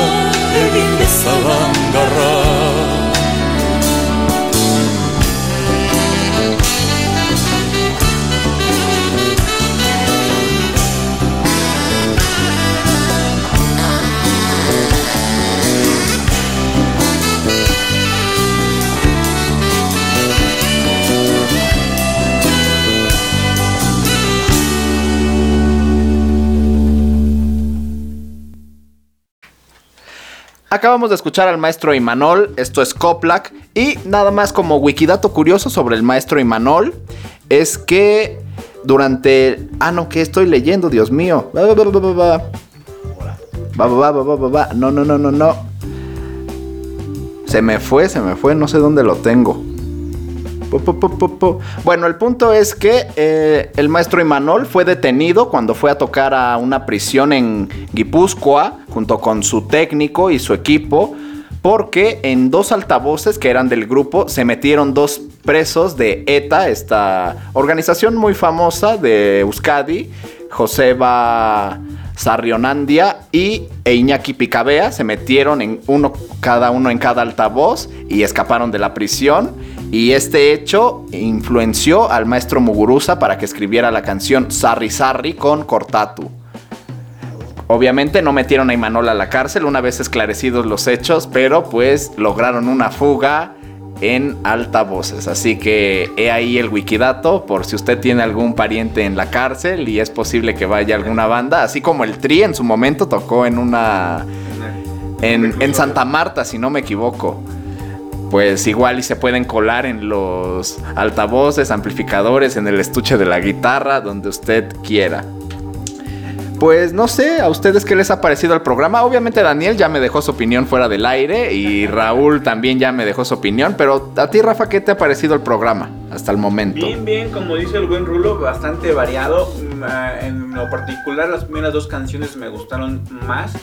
egin bezalan garra Acabamos de escuchar al maestro Imanol, esto es Coplac, y nada más como wikidato curioso sobre el maestro Imanol, es que durante... Ah, no, que estoy leyendo, Dios mío. No, no, no, no, no. Se me fue, se me fue, no sé dónde lo tengo. Bueno, el punto es que eh, el maestro Imanol fue detenido cuando fue a tocar a una prisión en Guipúzcoa junto con su técnico y su equipo porque en dos altavoces que eran del grupo se metieron dos presos de ETA, esta organización muy famosa de Euskadi, Joseba Sarrionandia y e Iñaki Picabea se metieron en uno cada uno en cada altavoz y escaparon de la prisión y este hecho influenció al maestro Muguruza para que escribiera la canción Sarri Sarri con Cortatu. Obviamente no metieron a Imanol a la cárcel una vez esclarecidos los hechos, pero pues lograron una fuga en altavoces. Así que he ahí el wikidato por si usted tiene algún pariente en la cárcel y es posible que vaya alguna banda, así como el Tri en su momento tocó en una en Santa Marta, si no me equivoco. Pues igual y se pueden colar en los altavoces, amplificadores, en el estuche de la guitarra, donde usted quiera. Pues no sé, a ustedes qué les ha parecido el programa. Obviamente Daniel ya me dejó su opinión fuera del aire y Raúl también ya me dejó su opinión, pero a ti Rafa, ¿qué te ha parecido el programa hasta el momento? Bien, bien, como dice el buen Rulo, bastante variado. Mm, ah, En lo particular, las primeras dos canciones me gustaron más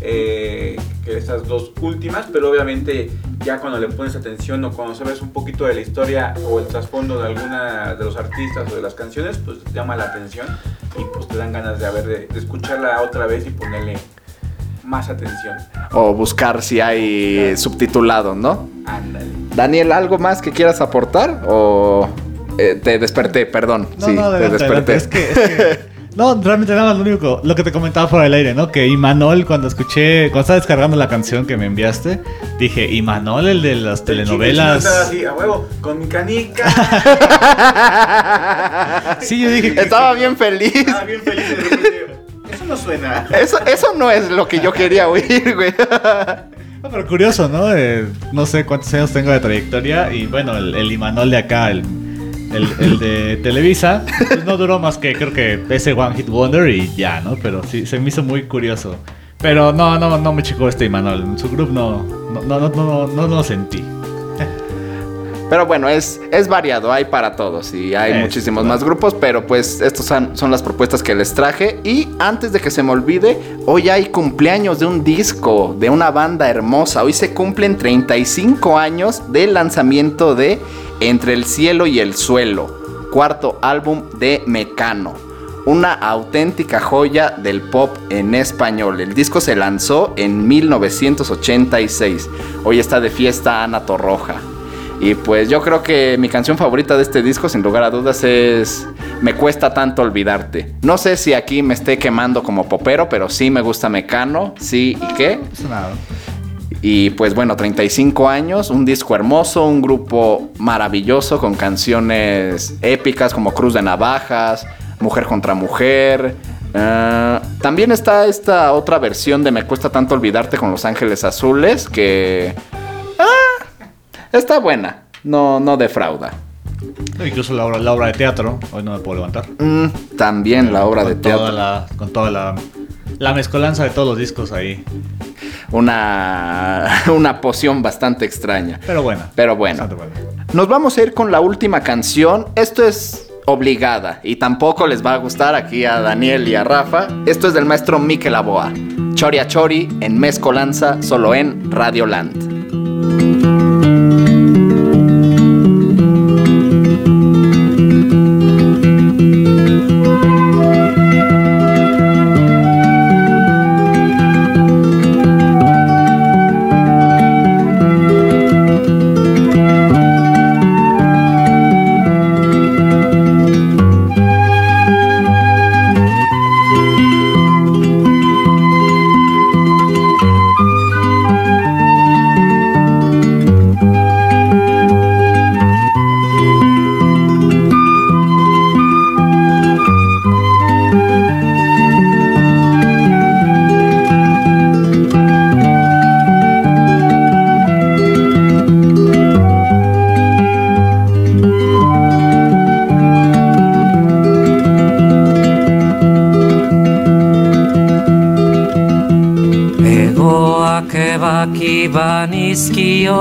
eh, que estas dos últimas, pero obviamente ya cuando le pones atención o cuando sabes un poquito de la historia o el trasfondo de alguna de los artistas o de las canciones, pues llama la atención y pues te dan ganas de, haber, de escucharla otra vez y ponerle más atención. O buscar si hay subtitulado, ¿no? Ándale. Daniel, ¿algo más que quieras aportar? ¿O eh, te desperté? Perdón. No, sí, no, te desperté. adelante. Es que, es que- No, realmente nada más lo único, lo que te comentaba fuera del aire, ¿no? Que Imanol, cuando escuché, cuando estaba descargando la canción que me enviaste, dije, Imanol, el de las El chico telenovelas. estaba así, a huevo, con mi canica. Sí, yo dije que... Estaba bien feliz. Estaba bien feliz no suena. Eso, eso no es lo que yo quería oír, güey. No, pero curioso, ¿no? Eh, no sé cuántos años tengo de trayectoria y bueno, el, el Imanol de acá, el, el- el de Televisa, pues no duró más que creo que ese One Hit Wonder y ya, ¿no? Pero sí, se me hizo muy curioso. Pero no, no, no me chicó este Imanol. Su grupo no, no, no, no, no, no lo sentí. Pero bueno, es, es variado, hay para todos y hay Es, muchísimos claro. más grupos, pero pues estos son, son las propuestas que les traje. Y antes de que se me olvide, hoy hay cumpleaños de un disco, de una banda hermosa. Hoy se cumplen 35 años del lanzamiento de Entre el cielo y el suelo, cuarto álbum de Mecano. Una auténtica joya del pop en español. El disco se lanzó en 1986. Hoy está de fiesta Ana Torroja. Y pues yo creo que mi canción favorita de este disco, sin lugar a dudas, es Me cuesta tanto olvidarte. No sé si aquí me esté quemando como popero, pero sí me gusta Mecano, sí y qué. Y pues bueno, 35 años, un disco hermoso, un grupo maravilloso con canciones épicas como Cruz de Navajas, Mujer contra Mujer. Ah, también está esta otra versión de Me cuesta tanto olvidarte con Los Ángeles Azules que... está buena, no, no defrauda. Incluso la obra, la obra de teatro, hoy no me puedo levantar. Mm, también la obra de teatro. La, con toda la, la mezcolanza de todos los discos ahí. Una, una poción bastante extraña. Pero bueno. Pero bueno. Buena. Nos vamos a ir con la última canción. Esto es obligada y tampoco les va a gustar aquí a Daniel y a Rafa. Esto es del maestro Mikel Aboa. Chori a Chori en Mezcolanza, solo en Radio banizkion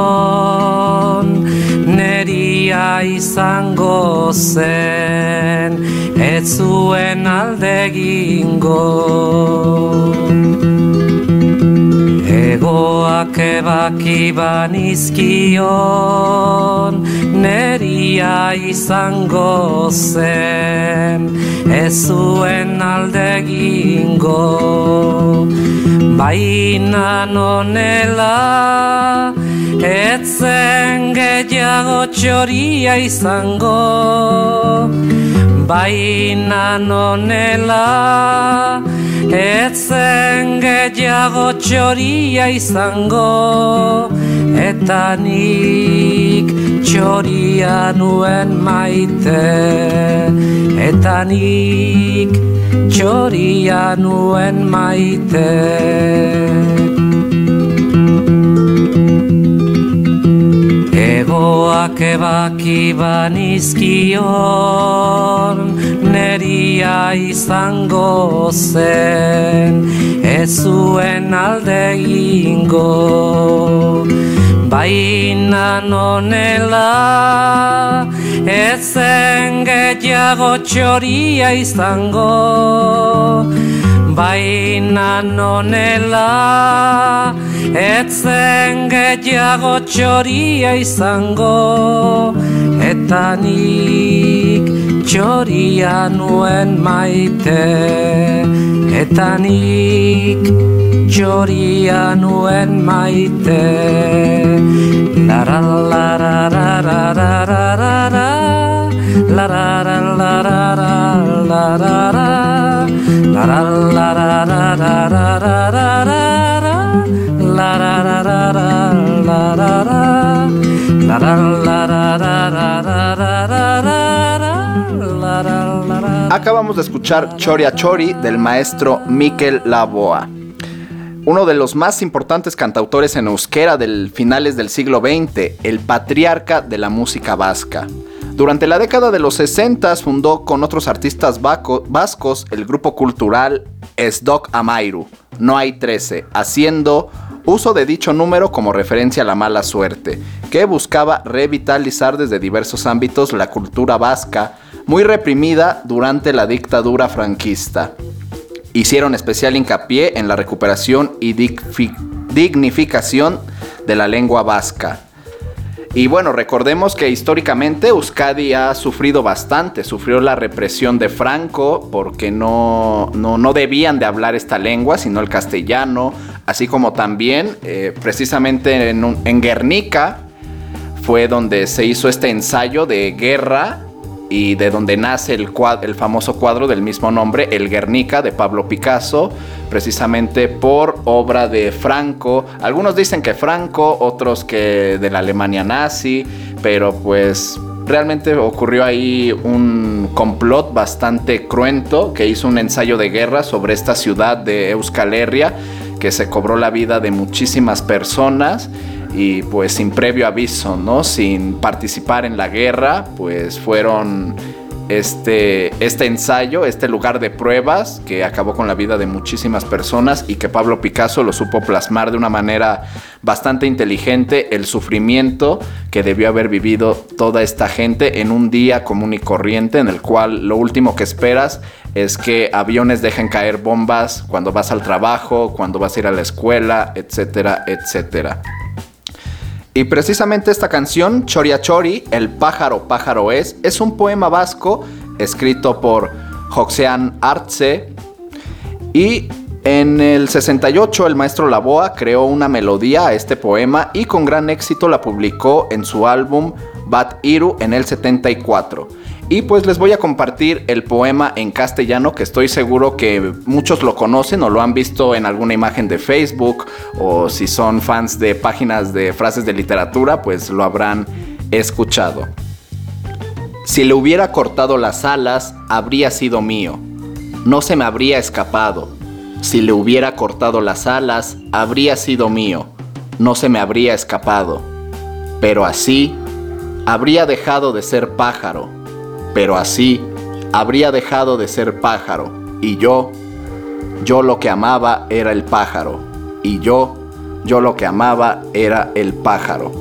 Neria izango zen Ez zuen alde gingo Egoak ebaki banizkion Neria izango zen Ez zuen alde gingo Baina nonela. Etzen gehiago txoria izango Baina nonela. Etzen gehiago txoria izango Eta nik txoria nuen maite. Eta nik txoria nuen maite. Egoak ebaki banizkion Neria izango zen Ez zuen alde ingo Baina nonela Ezen gehiago txoria izango. Baina nonela Etzen gehiago txoria izango. Eta nik txoria nuen maite Eta nik txoria nuen maite Lara lara lara lara lara Lara lara lara Acabamos de escuchar Choria Chori del maestro Miquel Laboa. Uno de los más importantes cantautores en euskera del finales del siglo XX, el patriarca de la música vasca. Durante la década de los 60 fundó con otros artistas vascos el grupo cultural Esdoc Amairu, No hay 13, haciendo uso de dicho número como referencia a la mala suerte, que buscaba revitalizar desde diversos ámbitos la cultura vasca, muy reprimida durante la dictadura franquista. Hicieron especial hincapié en la recuperación y dignificación de la lengua vasca. Y bueno, recordemos que históricamente Euskadi ha sufrido bastante, sufrió la represión de Franco porque no, no, no debían de hablar esta lengua, sino el castellano, así como también eh, precisamente en Guernica fue donde se hizo este ensayo de guerra y de donde nace el, el famoso cuadro del mismo nombre, El Guernica, de Pablo Picasso, precisamente por obra de Franco. Algunos dicen que Franco, otros que de la Alemania nazi, pero pues realmente ocurrió ahí un complot bastante cruento que hizo un ensayo de guerra sobre esta ciudad de Euskal Herria que se cobró la vida de muchísimas personas y pues sin previo aviso, ¿no? Sin participar en la guerra, pues fueron este, este ensayo, este lugar de pruebas que acabó con la vida de muchísimas personas y que Pablo Picasso lo supo plasmar de una manera bastante inteligente el sufrimiento que debió haber vivido toda esta gente en un día común y corriente en el cual lo último que esperas es que aviones dejen caer bombas cuando vas al trabajo, cuando vas a ir a la escuela, etcétera, etcétera. Y precisamente esta canción, Choria Chori, El pájaro pájaro es, es un poema vasco escrito por Joxean Arce. Y en el 68 el maestro Laboa creó una melodía a este poema y con gran éxito la publicó en su álbum Bat Iru en el 74. Y pues les voy a compartir el poema en castellano que estoy seguro que muchos lo conocen o lo han visto en alguna imagen de Facebook o si son fans de páginas de frases de literatura pues lo habrán escuchado. Si le hubiera cortado las alas habría sido mío, no se me habría escapado. Si le hubiera cortado las alas habría sido mío, no se me habría escapado. Pero así habría dejado de ser pájaro pero así habría dejado de ser pájaro, y yo, yo lo que amaba era el pájaro, y yo yo lo que amaba era el pájaro.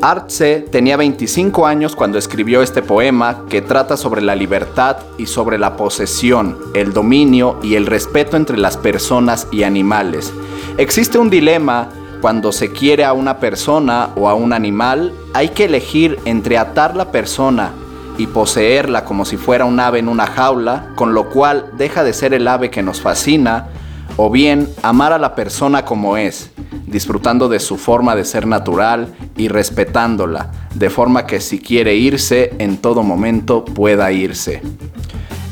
Artse tenía 25 años cuando escribió este poema que trata sobre la libertad y sobre la posesión, el dominio y el respeto entre las personas y animales. Existe un dilema cuando se quiere a una persona o a un animal, hay que elegir entre atar la persona y poseerla como si fuera un ave en una jaula, con lo cual deja de ser el ave que nos fascina, o bien amar a la persona como es, disfrutando de su forma de ser natural y respetándola, de forma que si quiere irse, en todo momento pueda irse.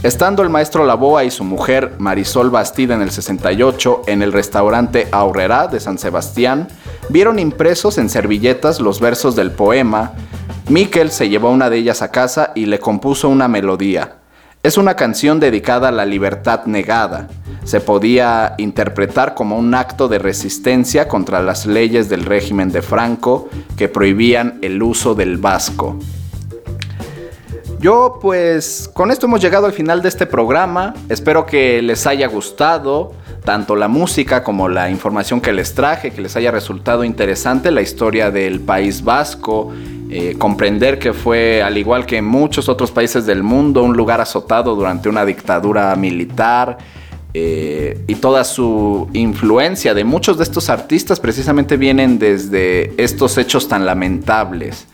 Estando el maestro Laboa y su mujer Marisol Bastida en el 68 en el restaurante Aurrera de San Sebastián, vieron impresos en servilletas los versos del poema. Miquel se llevó una de ellas a casa y le compuso una melodía. Es una canción dedicada a la libertad negada. Se podía interpretar como un acto de resistencia contra las leyes del régimen de Franco que prohibían el uso del vasco. Yo pues con esto hemos llegado al final de este programa. Espero que les haya gustado tanto la música como la información que les traje, que les haya resultado interesante la historia del País Vasco, eh, comprender que fue, al igual que en muchos otros países del mundo, un lugar azotado durante una dictadura militar. eh, y toda su influencia de muchos de estos artistas precisamente vienen desde estos hechos tan lamentables.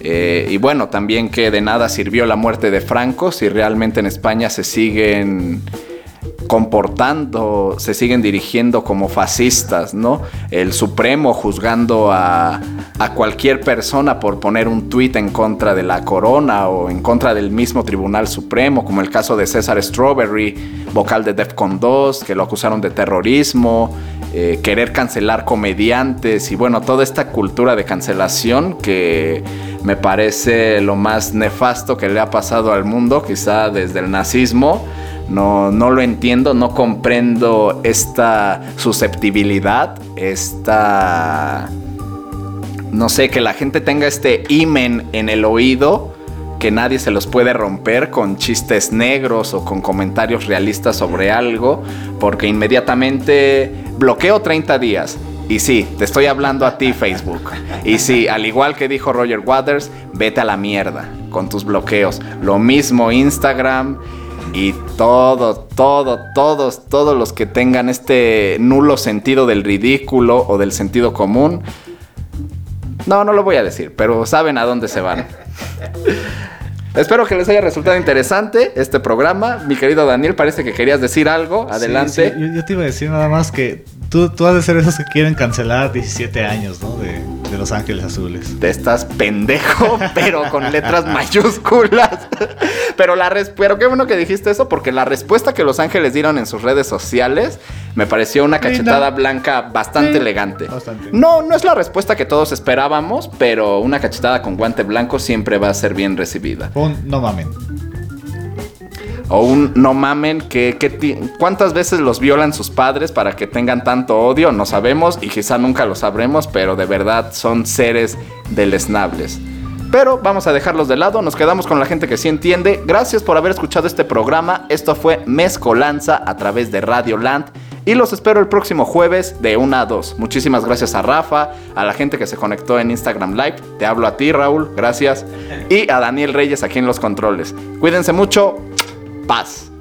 Eh, y bueno, también que de nada sirvió la muerte de Franco si realmente en España se siguen comportando, se siguen dirigiendo como fascistas, ¿no? El Supremo juzgando a, cualquier persona por poner un tuit en contra de la corona o en contra del mismo Tribunal Supremo, como el caso de César Strawberry, vocal de Defcon 2, que lo acusaron de terrorismo, eh, querer cancelar comediantes y bueno, toda esta cultura de cancelación que me parece lo más nefasto que le ha pasado al mundo, quizá desde el nazismo. No, no lo entiendo, no comprendo esta susceptibilidad, esta... No sé, que la gente tenga este imen en el oído que nadie se los puede romper con chistes negros o con comentarios realistas sobre algo, porque inmediatamente bloqueo 30 días. Y sí, te estoy hablando a ti Facebook. Y sí, al igual que dijo Roger Waters, vete a la mierda con tus bloqueos. Lo mismo Instagram y todo, todo, todos, todos los que tengan este nulo sentido del ridículo o del sentido común. No, no lo voy a decir, pero saben a dónde se van. Espero que les haya resultado interesante este programa. Mi querido Daniel, parece que querías decir algo. Adelante. Sí, sí, Yo, yo te iba a decir nada más que tú, tú has de ser esos que quieren cancelar 17 años, ¿no? De, de Los Ángeles Azules. Te estás pendejo, pero con letras mayúsculas. Pero la res- pero qué bueno que dijiste eso, porque la respuesta que Los Ángeles dieron en sus redes sociales me pareció una cachetada blanca bastante Sí, elegante. bastante. No, no es la respuesta que todos esperábamos, pero una cachetada con guante blanco siempre va a ser bien recibida. Un no mamen. O un no mamen, que, que ¿cuántas veces los violan sus padres para que tengan tanto odio? No sabemos y quizá nunca lo sabremos, pero de verdad son seres deleznables. Pero vamos a dejarlos de lado, nos quedamos con la gente que sí entiende. Gracias por haber escuchado este programa. Esto fue Mezcolanza a través de Radio Land. Y los espero el próximo jueves de 1 a 2. Muchísimas gracias a Rafa, a la gente que se conectó en Instagram Live. Te hablo a ti, Raúl. Gracias. Y a Daniel Reyes aquí en los controles. Cuídense mucho. Paz.